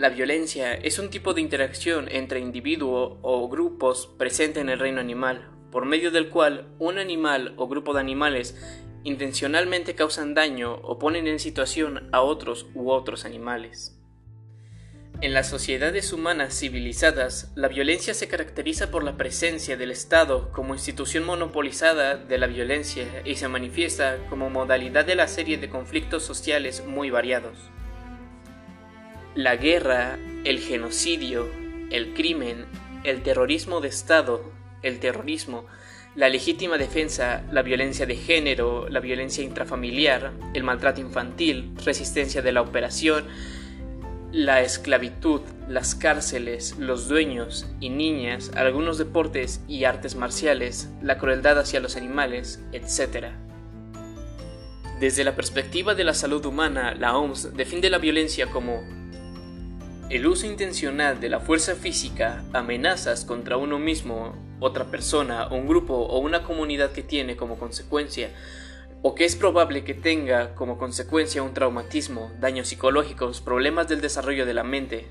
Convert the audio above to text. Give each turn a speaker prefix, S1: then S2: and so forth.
S1: La violencia es un tipo de interacción entre individuos o grupos presente en el reino animal, por medio del cual un animal o grupo de animales intencionalmente causan daño o ponen en situación a otros u otros animales. En las sociedades humanas civilizadas, la violencia se caracteriza por la presencia del Estado como institución monopolizada de la violencia y se manifiesta como modalidad de la serie de conflictos sociales muy variados. La guerra, el genocidio, el crimen, el terrorismo de Estado, el terrorismo, la legítima defensa, la violencia de género, la violencia intrafamiliar, el maltrato infantil, resistencia de la operación, la esclavitud, las cárceles, los dueños y niñas, algunos deportes y artes marciales, la crueldad hacia los animales, etc. Desde la perspectiva de la salud humana, la OMS define la violencia como el uso intencional de la fuerza física, amenazas contra uno mismo, otra persona, un grupo o una comunidad que tiene como consecuencia o que es probable que tenga como consecuencia un traumatismo, daños psicológicos, problemas del desarrollo de la mente,